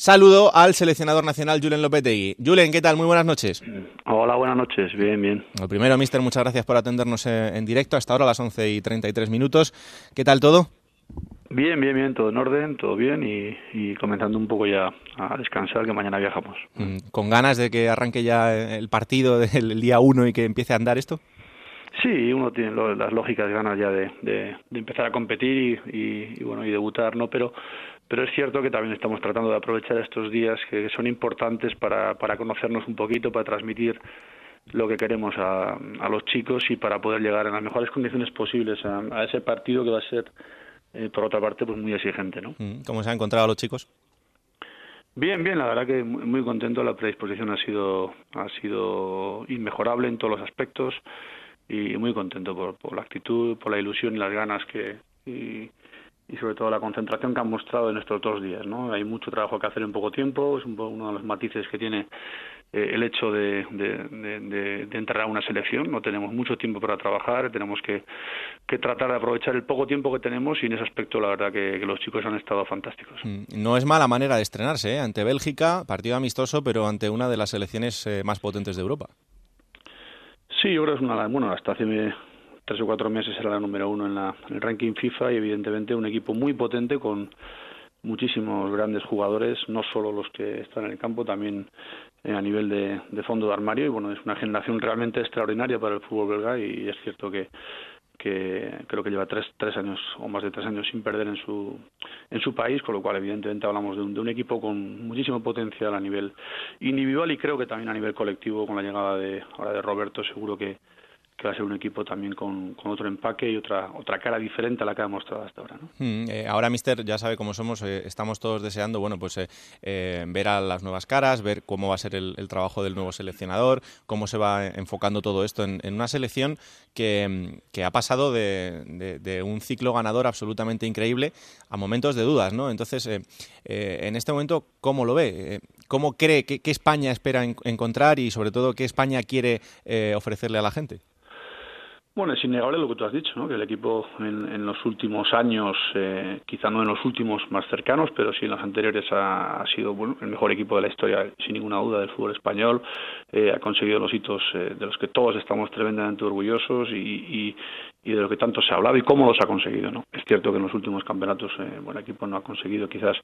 Saludo al seleccionador nacional Julen Lopetegui. Julen, ¿qué tal? Muy buenas noches. Hola, buenas noches. Bien, bien. Lo primero, mister, muchas gracias por atendernos eh, en directo hasta ahora a las 11 y 33 minutos. ¿Qué tal todo? Bien, bien, bien, todo en orden, todo bien y, comenzando un poco ya a descansar que mañana viajamos. Mm, ¿Con ganas de que arranque ya el partido del día 1 y que empiece a andar esto? Sí, uno tiene las lógicas ganas ya de, empezar a competir y, bueno y debutar, ¿no? Pero pero es cierto que también estamos tratando de aprovechar estos días que son importantes para, para conocernos un poquito, para transmitir lo que queremos a, a los chicos y para poder llegar en las mejores condiciones posibles a ese partido que va a ser eh, por otra parte, pues muy exigente, ¿no? Mm, ¿Cómo se han encontrado los chicos? Bien, bien, la verdad que muy contento. La predisposición ha sido, ha sido inmejorable en todos los aspectos y muy contento por, por la actitud, por la ilusión y las ganas que y, y, sobre todo la concentración que han mostrado en estos dos días. ¿no? Hay mucho trabajo que hacer en poco tiempo, es uno de los matices que tiene eh, el hecho de, entrar a una selección. No tenemos mucho tiempo para trabajar, tenemos que, tratar de aprovechar el poco tiempo que tenemos y en ese aspecto la verdad que, los chicos han estado fantásticos. Mm, no es mala manera de estrenarse, ¿eh? ante Bélgica, partido amistoso, pero ante una de las selecciones eh, más potentes de Europa. Sí, yo creo que es una... Bueno, hasta hace tres o cuatro meses era la número uno en, la, en el ranking FIFA y evidentemente un equipo muy potente con muchísimos grandes jugadores, no solo los que están en el campo, también eh, a nivel de, de, fondo de armario. Y bueno, es una generación realmente extraordinaria para el fútbol belga y es cierto que, que creo que lleva tres, tres años o más de tres años sin perder en su, en su país, con lo cual evidentemente hablamos de un, de un equipo con muchísimo potencial a nivel individual y creo que también a nivel colectivo con la llegada de ahora de Roberto seguro que que va a ser un equipo también con, otro empaque y otra otra cara diferente a la que ha mostrado hasta ahora. ¿no? Mm, eh, ahora, Mister, ya sabe cómo somos, eh, estamos todos deseando bueno, pues, eh, ver a las nuevas caras, ver cómo va a ser el, trabajo del nuevo seleccionador, cómo se va enfocando todo esto en, una selección que, ha pasado de, un ciclo ganador absolutamente increíble a momentos de dudas. ¿no? Entonces, en este momento, ¿cómo lo ve? ¿Cómo cree que, España espera encontrar y, sobre todo, qué España quiere ofrecerle a la gente? Bueno, es innegable lo que tú has dicho, ¿no? que el equipo en, los últimos años, eh, quizá no en los últimos más cercanos, pero sí en los anteriores ha, sido bueno, el mejor equipo de la historia, sin ninguna duda, del fútbol español. Eh, ha conseguido los hitos eh, de los que todos estamos tremendamente orgullosos y, de lo que tanto se ha hablado y cómo los ha conseguido. ¿no? Es cierto que en los últimos campeonatos eh, el equipo no ha conseguido quizás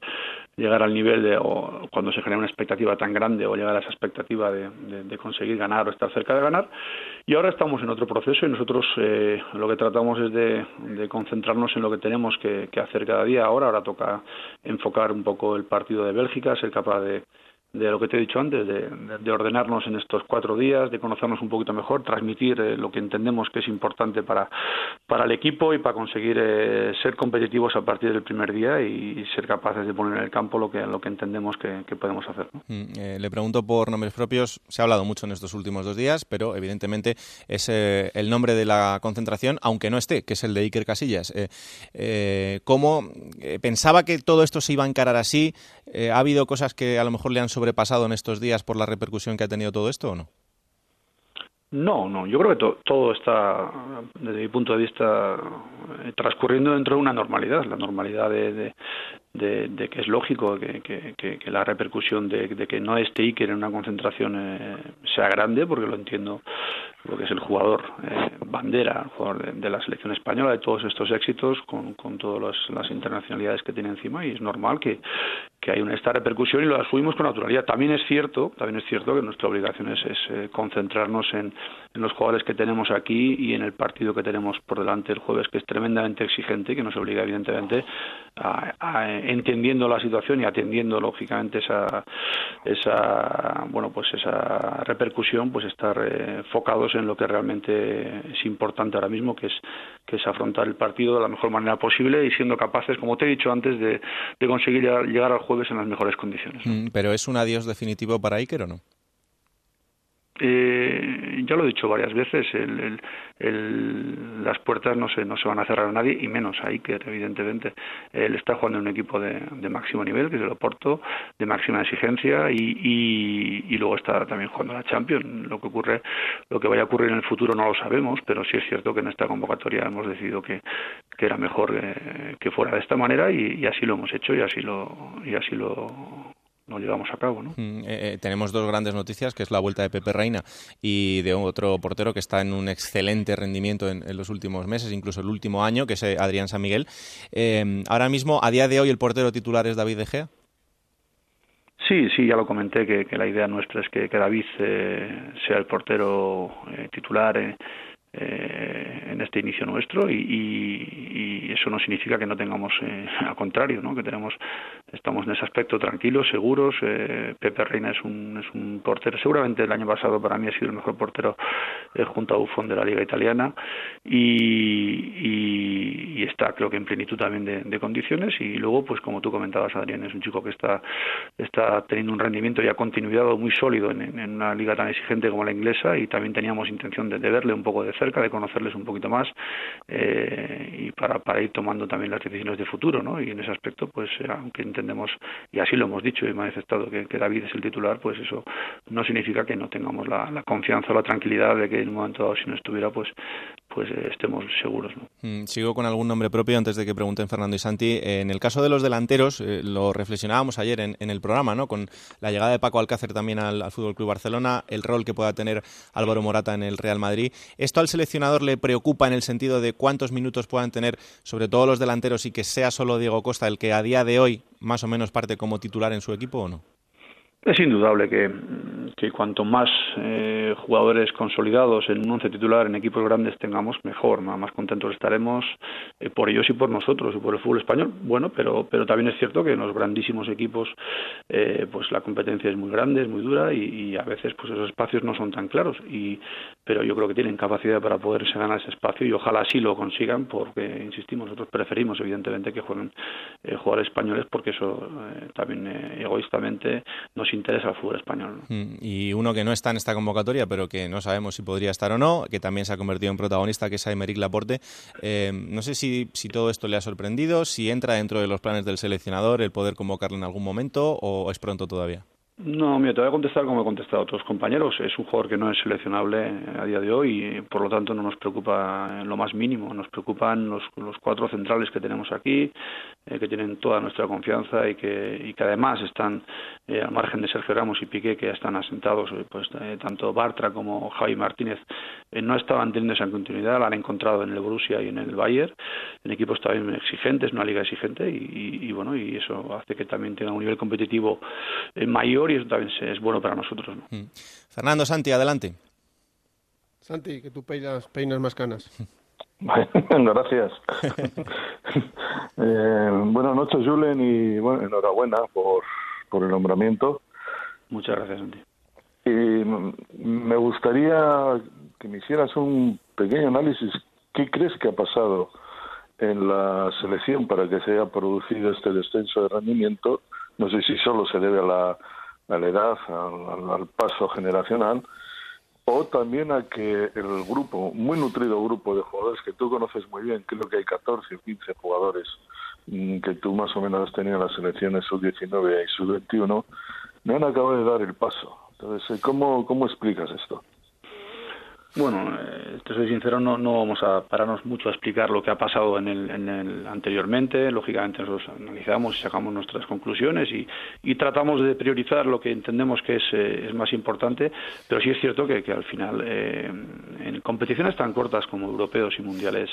llegar al nivel de o cuando se genera una expectativa tan grande o llegar a esa expectativa de, conseguir ganar o estar cerca de ganar. Y ahora estamos en otro proceso y nosotros eh, lo que tratamos es de, de, concentrarnos en lo que tenemos que, que hacer cada día. Ahora, ahora toca enfocar un poco el partido de Bélgica, ser capaz de de lo que te he dicho antes, de, ordenarnos en estos cuatro días, de conocernos un poquito mejor, transmitir eh, lo que entendemos que es importante para, para el equipo y para conseguir eh, ser competitivos a partir del primer día y, ser capaces de poner en el campo lo que, lo que entendemos que, podemos hacer. Mm, eh, le pregunto por nombres propios, se ha hablado mucho en estos últimos dos días, pero evidentemente es el nombre de la concentración, aunque no esté, que es el de Iker Casillas. ¿Cómo pensaba que todo esto se iba a encarar así? ¿Ha habido cosas que a lo mejor le han sobrepasado en estos días por la repercusión que ha tenido todo esto o no? No, no, yo creo que todo está, desde mi punto de vista, eh, transcurriendo dentro de una normalidad, la normalidad de, de, que es lógico que, que, la repercusión de, que no esté Iker en una concentración eh, sea grande, porque lo entiendo, lo que es el jugador eh, bandera, el jugador de, la selección española, de todos estos éxitos, con, con todas las internacionalidades que tiene encima, y es normal que, que hay una, esta repercusión y lo asumimos con naturalidad. También es cierto, también es cierto que nuestra obligación es, eh, concentrarnos en, los jugadores que tenemos aquí y en el partido que tenemos por delante el jueves, que es tremendamente exigente y que nos obliga evidentemente a, entendiendo la situación y atendiendo lógicamente esa, esa bueno pues esa repercusión, pues estar eh, focados en lo que realmente es importante ahora mismo, que es que es afrontar el partido de la mejor manera posible y siendo capaces, como te he dicho antes, de, de conseguir llegar al jueves en las mejores condiciones. Mm, pero es un adiós definitivo para Iker o no? Eh, ya lo he dicho varias veces, las puertas no se, no se van a cerrar a nadie y menos a Iker, evidentemente. Él está jugando en un equipo de, máximo nivel, que es el Oporto, de máxima exigencia y, y, luego está también jugando la Champions. Lo que ocurre, lo que vaya a ocurrir en el futuro no lo sabemos, pero sí es cierto que en esta convocatoria hemos decidido que, que era mejor que, que fuera de esta manera y, y, así lo hemos hecho y así lo, y así lo no llevamos a cabo. ¿no? Mm, eh, tenemos dos grandes noticias, que es la vuelta de Pepe Reina y de otro portero que está en un excelente rendimiento en, los últimos meses, incluso el último año, que es Adrián San Miguel. ahora mismo, a día de hoy, el portero titular es David De Gea. Sí, sí, ya lo comenté que, que la idea nuestra es que, que David eh, sea el portero eh, titular. Eh, en este inicio nuestro y, y, eso no significa que no tengamos eh, al contrario no que tenemos estamos en ese aspecto tranquilos seguros. Eh, Pepe Reina es un es un portero seguramente el año pasado para mí ha sido el mejor portero eh, junto a Buffon de la liga italiana y, y, está creo que en plenitud también de, condiciones. Y luego pues como tú comentabas Adrián es un chico que está está teniendo un rendimiento ya continuado muy sólido en, en una liga tan exigente como la inglesa y también teníamos intención de, de verle un poco de cerca de conocerles un poquito más eh, y para, ir tomando también las decisiones de futuro, ¿no? Y en ese aspecto, pues eh, aunque entendemos, y así lo hemos dicho y manifestado, que, que David es el titular, pues eso no significa que no tengamos la, confianza o la tranquilidad de que en un momento dado, si no estuviera, pues pues eh, estemos seguros. ¿no? Mm, sigo con algún nombre propio antes de que pregunten Fernando y Santi. En el caso de los delanteros, lo reflexionábamos ayer en, en, el programa, ¿no? con la llegada de Paco Alcácer también al, al Fútbol Club Barcelona, el rol que pueda tener Álvaro Morata en el Real Madrid. ¿Esto al seleccionador le preocupa en el sentido de cuántos minutos puedan tener, sobre todo los delanteros, y que sea solo Diego Costa el que a día de hoy más o menos parte como titular en su equipo o no? Es indudable que, cuanto más eh, jugadores consolidados en un once titular en equipos grandes tengamos, mejor, más contentos estaremos eh, por ellos y por nosotros y por el fútbol español. Bueno, pero, pero también es cierto que en los grandísimos equipos eh, pues la competencia es muy grande, es muy dura y, a veces pues esos espacios no son tan claros. Y, pero yo creo que tienen capacidad para poderse ganar ese espacio y ojalá así lo consigan porque, insistimos, nosotros preferimos evidentemente que jueguen eh, jugadores españoles porque eso eh, también eh, egoístamente nos interesa el fútbol español. Mm, y uno que no está en esta convocatoria, pero que no sabemos si podría estar o no, que también se ha convertido en protagonista, que es Aymeric Laporte. Eh, no sé si, si todo esto le ha sorprendido, si entra dentro de los planes del seleccionador el poder convocarle en algún momento o es pronto todavía. No, mira, te voy a contestar como he contestado a otros compañeros. Es un jugador que no es seleccionable a día de hoy y por lo tanto no nos preocupa lo más mínimo. Nos preocupan los, cuatro centrales que tenemos aquí, eh, que tienen toda nuestra confianza y que, y que además están eh, al margen de Sergio Ramos y Piqué, que ya están asentados, eh, pues eh, tanto Bartra como Javi Martínez eh, no estaban teniendo esa continuidad, la han encontrado en el Borussia y en el Bayern, en equipos también exigentes, una liga exigente y, y, bueno, y eso hace que también tenga un nivel competitivo mayor y eso también es bueno para nosotros. ¿no? Mm. Fernando Santi, adelante. Santi, que tú peinas, peinas más canas. Bueno, gracias. eh, buenas noches, Julen, y bueno, enhorabuena por, por el nombramiento. Muchas gracias, Santi. Y me gustaría que me hicieras un pequeño análisis. ¿Qué crees que ha pasado en la selección para que se haya producido este descenso de rendimiento? No sé si solo se debe a la a la edad, al, paso generacional, o también a que el grupo, muy nutrido grupo de jugadores que tú conoces muy bien, creo que hay 14 o 15 jugadores mm, que tú más o menos has tenido en las selecciones sub-19 y sub-21, no han acabado de dar el paso. Entonces, ¿cómo, cómo explicas esto? Bueno, eh, te soy sincero, no, no vamos a pararnos mucho a explicar lo que ha pasado en el, en el anteriormente. Lógicamente nosotros analizamos y sacamos nuestras conclusiones y, y tratamos de priorizar lo que entendemos que es, eh, es más importante, pero sí es cierto que, que al final eh, en competiciones tan cortas como europeos y mundiales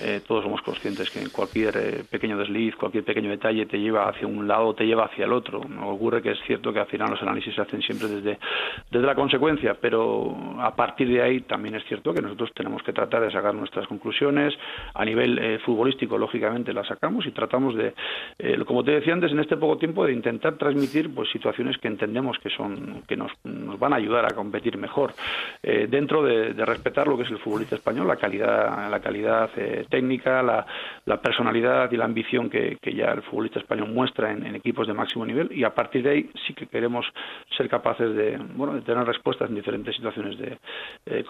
eh, todos somos conscientes que en cualquier eh, pequeño desliz, cualquier pequeño detalle te lleva hacia un lado, te lleva hacia el otro. Ocurre que es cierto que al final los análisis se hacen siempre desde, desde la consecuencia, pero a partir de ahí también es cierto que nosotros tenemos que tratar de sacar nuestras conclusiones. A nivel eh, futbolístico, lógicamente, las sacamos y tratamos de, eh, como te decía antes, en este poco tiempo, de intentar transmitir pues situaciones que entendemos que son que nos, nos van a ayudar a competir mejor eh, dentro de, respetar lo que es el futbolista español, la calidad, la calidad técnica, la, la, personalidad y la ambición que, que ya el futbolista español muestra en, equipos de máximo nivel y a partir de ahí sí que queremos ser capaces de, bueno, de tener respuestas en diferentes situaciones de eh,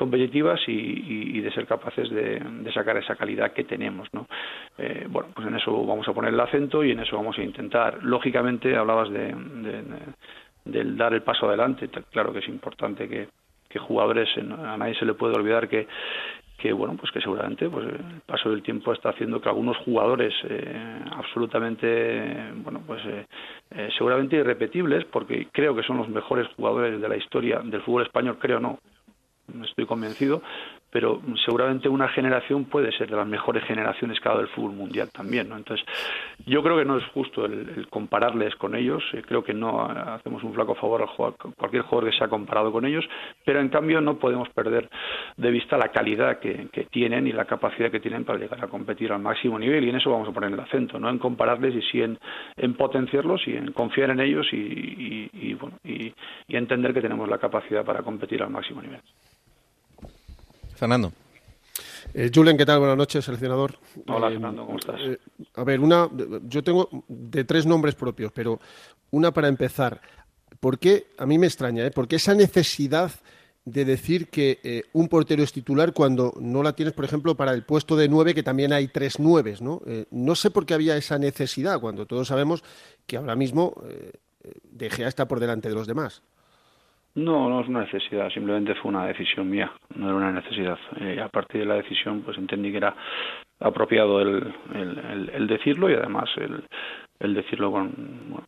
y, de ser capaces de, sacar esa calidad que tenemos. ¿no? Eh, bueno, pues en eso vamos a poner el acento y en eso vamos a intentar. Lógicamente, hablabas de, de, del dar el paso adelante. Claro que es importante que, que jugadores, a nadie se le puede olvidar que que bueno pues que seguramente pues el paso del tiempo está haciendo que algunos jugadores eh, absolutamente bueno pues eh, eh, seguramente irrepetibles porque creo que son los mejores jugadores de la historia del fútbol español creo no estoy convencido pero seguramente una generación puede ser de las mejores generaciones que ha dado el fútbol mundial también, ¿no? Entonces, yo creo que no es justo el, compararles con ellos, eh, creo que no hacemos un flaco favor a cualquier jugador que se ha comparado con ellos, pero en cambio no podemos perder de vista la calidad que, tienen y la capacidad que tienen para llegar a competir al máximo nivel y en eso vamos a poner el acento, no en compararles y sí en, potenciarlos y en confiar en ellos y, bueno, y entender que tenemos la capacidad para competir al máximo nivel. Fernando. Eh, Julen, ¿qué tal? Buenas noches, seleccionador. Hola, eh, Fernando, ¿cómo estás? Eh, a ver, una, yo tengo de tres nombres propios, pero una para empezar. ¿Por qué, a mí me extraña, ¿eh? ¿por qué esa necesidad de decir que un portero es titular cuando no la tienes, por ejemplo, para el puesto de nueve, que también hay tres nueves, ¿no? no sé por qué había esa necesidad, cuando todos sabemos que ahora mismo De Gea está por delante de los demás. No, no es una necesidad, simplemente fue una decisión mía, no era una necesidad. Eh, a partir de la decisión, pues entendí que era apropiado el, decirlo y además el, decirlo con, pues,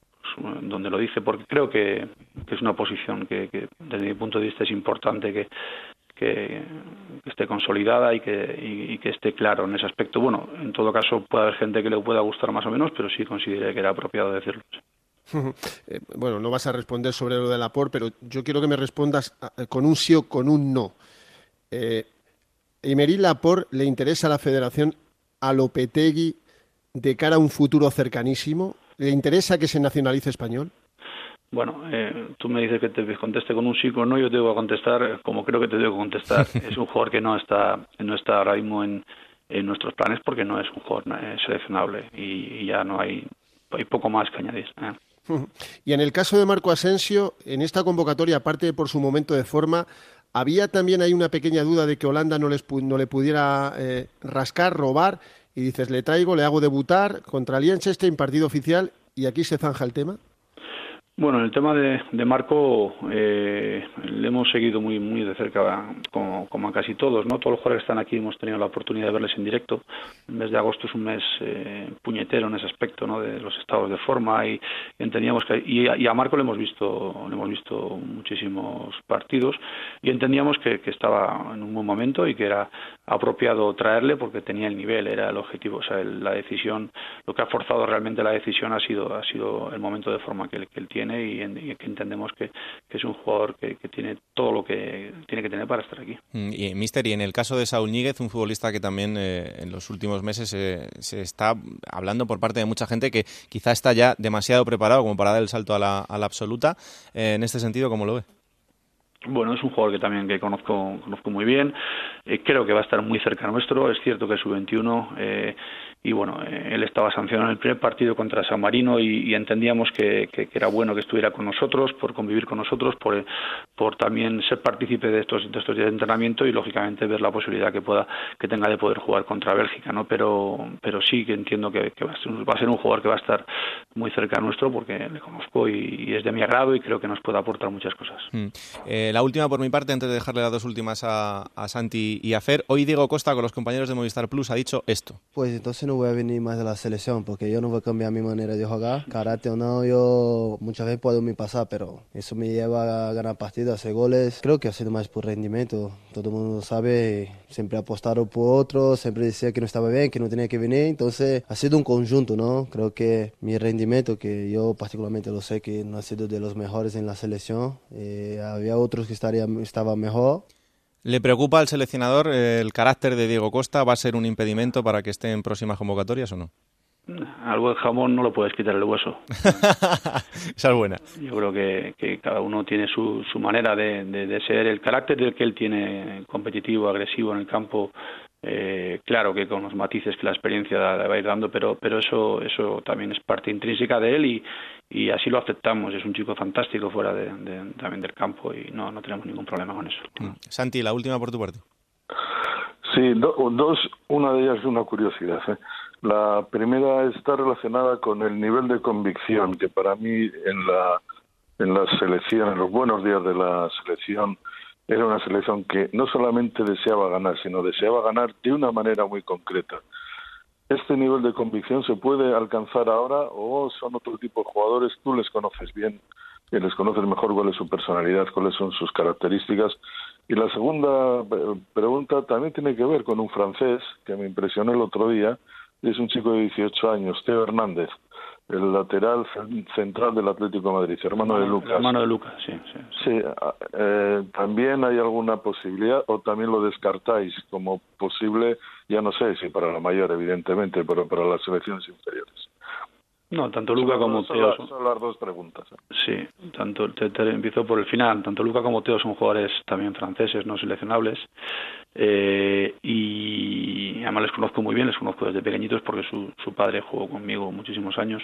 donde lo dice, porque creo que, es una posición que, desde mi punto de vista es importante que, que, esté consolidada y que, y, que esté claro en ese aspecto. Bueno, en todo caso puede haber gente que le pueda gustar más o menos, pero sí consideré que era apropiado decirlo. Eh, bueno, no vas a responder sobre lo del apor, pero yo quiero que me respondas eh, con un sí o con un no. Eh, ¿Emery Lapor le interesa a la federación a Lopetegui de cara a un futuro cercanísimo? ¿Le interesa que se nacionalice español? Bueno, eh, tú me dices que te conteste con un sí o no, yo te voy a contestar como creo que te debo contestar. es un jugador que no está, no está ahora mismo en, nuestros planes porque no es un jugador seleccionable y, ya no hay, hay poco más que añadir. Y en el caso de Marco Asensio, en esta convocatoria, aparte por su momento de forma, había también ahí una pequeña duda de que Holanda no, les, no le pudiera eh, rascar, robar, y dices, le traigo, le hago debutar contra Liechtenstein, partido oficial, y aquí se zanja el tema. Bueno, en el tema de, Marco eh, le hemos seguido muy muy de cerca, como, a casi todos, ¿no? Todos los jugadores que están aquí hemos tenido la oportunidad de verles en directo. El mes de agosto es un mes eh, puñetero en ese aspecto, ¿no? De los estados de forma y, entendíamos que y a, Marco le hemos visto le hemos visto muchísimos partidos y entendíamos que, estaba en un buen momento y que era apropiado traerle porque tenía el nivel, era el objetivo, o sea, la decisión, lo que ha forzado realmente la decisión ha sido ha sido el momento de forma que, él tiene y, que entendemos que, es un jugador que, tiene todo lo que tiene que tener para estar aquí. Mm, y, Mister, y en el caso de Saúl Níguez, un futbolista que también eh, en los últimos meses eh, se está hablando por parte de mucha gente que quizá está ya demasiado preparado como para dar el salto a la, absoluta. Eh, en este sentido, ¿cómo lo ve? Bueno, es un jugador que también que conozco, conozco muy bien. creo que va a estar muy cerca nuestro. Es cierto que su 21 eh, y bueno, eh, él estaba sancionado en el primer partido contra San Marino y, entendíamos que, era bueno que estuviera con nosotros, por convivir con nosotros, por, por también ser partícipe de estos, estos días de entrenamiento y lógicamente ver la posibilidad que pueda que tenga de poder jugar contra Bélgica, ¿no? Pero, pero sí que entiendo que, va, a ser, un jugador que va a estar muy cerca a nuestro porque le conozco y, es de mi agrado y creo que nos puede aportar muchas cosas. Mm. Eh, la última por mi parte, antes de dejarle las dos últimas a, a Santi y a Fer, hoy Diego Costa con los compañeros de Movistar Plus ha dicho esto. Pues entonces no voy a venir más de la selección porque yo no voy a cambiar mi manera de jugar. Karate o no, yo muchas veces puedo me pasar, pero eso me lleva a ganar partidas, hacer goles. Creo que ha sido más por rendimiento. Todo el mundo sabe, siempre apostaron por otro, siempre decía que no estaba bien, que no tenía que venir. Entonces ha sido un conjunto, ¿no? Creo que mi rendimiento, que yo particularmente lo sé que no ha sido de los mejores en la selección, eh, había otros que estaban mejor. ¿Le preocupa al seleccionador el carácter de Diego Costa? ¿Va a ser un impedimento para que esté en próximas convocatorias o no? Al buen jamón no lo puedes quitar el hueso. Esa es buena. Yo creo que, cada uno tiene su, su manera de, de, ser. El carácter del que él tiene competitivo, agresivo en el campo, eh, claro que con los matices que la experiencia le va a ir dando, pero, pero eso, eso también es parte intrínseca de él y, y así lo aceptamos. Es un chico fantástico fuera de, también del campo y no, no tenemos ningún problema con eso. Mm. Santi, la última por tu parte. Sí, dos, una de ellas es una curiosidad. ¿eh? La primera está relacionada con el nivel de convicción que para mí en la en la selección, en los buenos días de la selección, era una selección que no solamente deseaba ganar, sino deseaba ganar de una manera muy concreta. ¿Este nivel de convicción se puede alcanzar ahora o son otro tipo de jugadores? Tú les conoces bien y les conoces mejor cuál es su personalidad, cuáles son sus características. Y la segunda eh, pregunta también tiene que ver con un francés que me impresionó el otro día, es un chico de 18 años, Teo Hernández el lateral central del Atlético de Madrid, hermano de Lucas. Hermano de Lucas, sí. Sí, eh, también hay alguna posibilidad, o también lo descartáis como posible, ya no sé si para la mayor, evidentemente, pero para las selecciones inferiores. No, tanto Luca como Teo. Son, las dos preguntas. ¿eh? Sí, tanto te, empiezo por el final. Tanto Luca como Teo son jugadores también franceses, no seleccionables. Eh, y además les conozco muy bien, les conozco desde pequeñitos porque su, su padre jugó conmigo muchísimos años.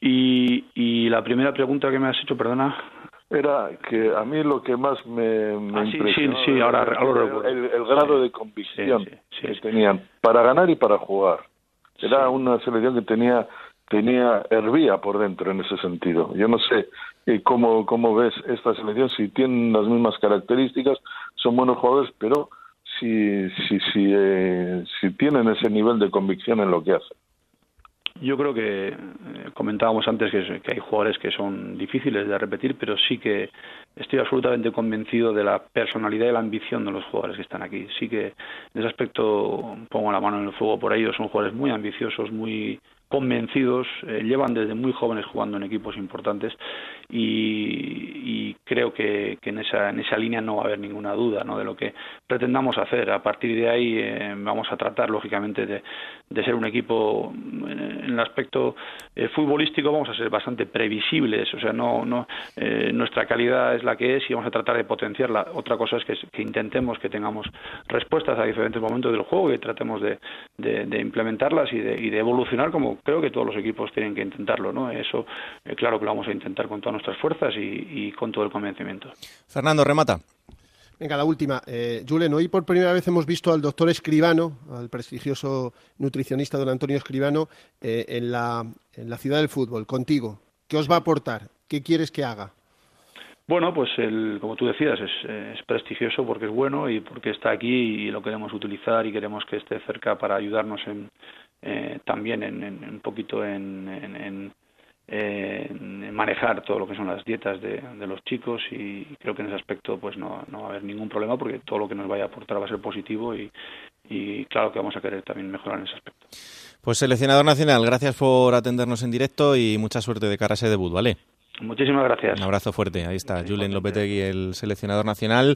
Y, y la primera pregunta que me has hecho, perdona. Era que a mí lo que más me, me ah, impresionó sí, sí, ahora, el, el, grado de convicción que tenían para ganar y para jugar. Era una selección que tenía tenía hervía por dentro en ese sentido. Yo no sé eh, cómo, cómo ves esta selección, si tienen las mismas características, son buenos jugadores, pero si, si, si, eh, si tienen ese nivel de convicción en lo que hacen. Yo creo que eh, comentábamos antes que, hay jugadores que son difíciles de repetir, pero sí que estoy absolutamente convencido de la personalidad y la ambición de los jugadores que están aquí. Sí que en ese aspecto pongo la mano en el fuego por ellos. Son jugadores muy ambiciosos, muy convencidos, eh, llevan desde muy jóvenes jugando en equipos importantes y, creo que, en, esa, en esa línea no va a haber ninguna duda ¿no? de lo que pretendamos hacer. A partir de ahí eh, vamos a tratar, lógicamente, de, de, ser un equipo en, el aspecto eh, futbolístico, vamos a ser bastante previsibles, o sea, no, no nuestra calidad es la que es y vamos a tratar de potenciarla. Otra cosa es que, que intentemos que tengamos respuestas a diferentes momentos del juego y tratemos de, de, implementarlas y de, y de evolucionar como creo que todos los equipos tienen que intentarlo, ¿no? Eso, eh, claro que lo vamos a intentar con todas nuestras fuerzas y, con todo el convencimiento. Fernando, remata. Venga, la última. Eh, Julen, hoy por primera vez hemos visto al doctor Escribano, al prestigioso nutricionista don Antonio Escribano, eh, en, la, en la ciudad del fútbol, contigo. ¿Qué os va a aportar? ¿Qué quieres que haga? Bueno, pues el, como tú decías, es, es, prestigioso porque es bueno y porque está aquí y lo queremos utilizar y queremos que esté cerca para ayudarnos en, eh, también en, un poquito en, manejar todo lo que son las dietas de, los chicos y creo que en ese aspecto pues no, no, va a haber ningún problema porque todo lo que nos vaya a aportar va a ser positivo y, y claro que vamos a querer también mejorar en ese aspecto. Pues seleccionador nacional, gracias por atendernos en directo y mucha suerte de cara a ese debut, ¿vale? Muchísimas gracias. Un abrazo fuerte. Ahí está, Julen Lopetegui, el seleccionador nacional.